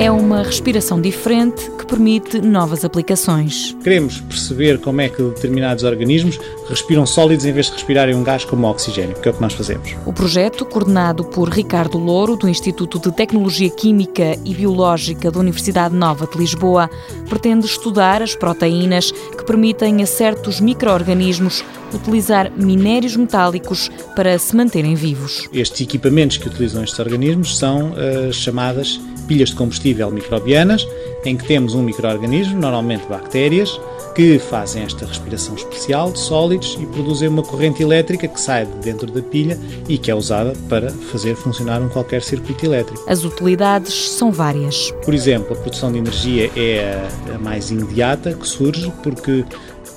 É uma respiração diferente que permite novas aplicações. Queremos perceber como é que determinados organismos respiram sólidos em vez de respirarem um gás como o oxigênio, que é o que nós fazemos. O projeto, coordenado por Ricardo Louro, do Instituto de Tecnologia Química e Biológica da Universidade Nova de Lisboa, pretende estudar as proteínas que permitem a certos micro-organismos utilizar minérios metálicos para se manterem vivos. Estes equipamentos que utilizam estes organismos são as chamadas pilhas de combustível microbianas, em que temos um microorganismo, normalmente bactérias, que fazem esta respiração especial de sólidos e produzem uma corrente elétrica que sai de dentro da pilha e que é usada para fazer funcionar um qualquer circuito elétrico. As utilidades são várias. Por exemplo, a produção de energia é a mais imediata que surge porque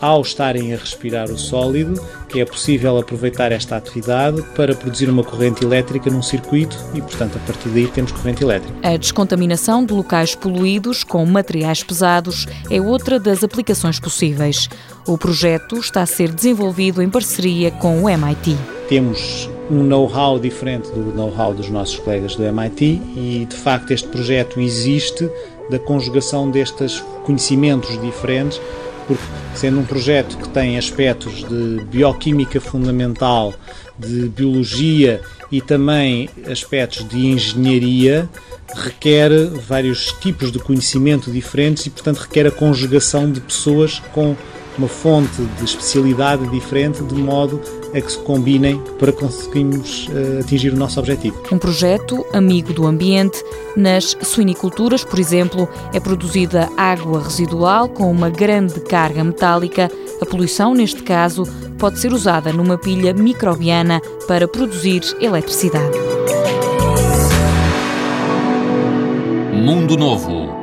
ao estarem a respirar o sólido, é possível aproveitar esta atividade para produzir uma corrente elétrica num circuito e, portanto, a partir daí temos corrente elétrica. A descontaminação de locais poluídos com materiais pesados é outra das aplicações possíveis. O projeto está a ser desenvolvido em parceria com o MIT. Temos um know-how diferente do know-how dos nossos colegas do MIT e, de facto, este projeto existe da conjugação destes conhecimentos diferentes porque sendo um projeto que tem aspectos de bioquímica fundamental, de biologia e também aspectos de engenharia, requer vários tipos de conhecimento diferentes e, portanto, requer a conjugação de pessoas com uma fonte de especialidade diferente, de modo a que se combinem para conseguirmos uh, atingir o nosso objetivo. Um projeto amigo do ambiente. Nas suiniculturas, por exemplo, é produzida água residual com uma grande carga metálica. A poluição, neste caso, pode ser usada numa pilha microbiana para produzir eletricidade. Mundo Novo,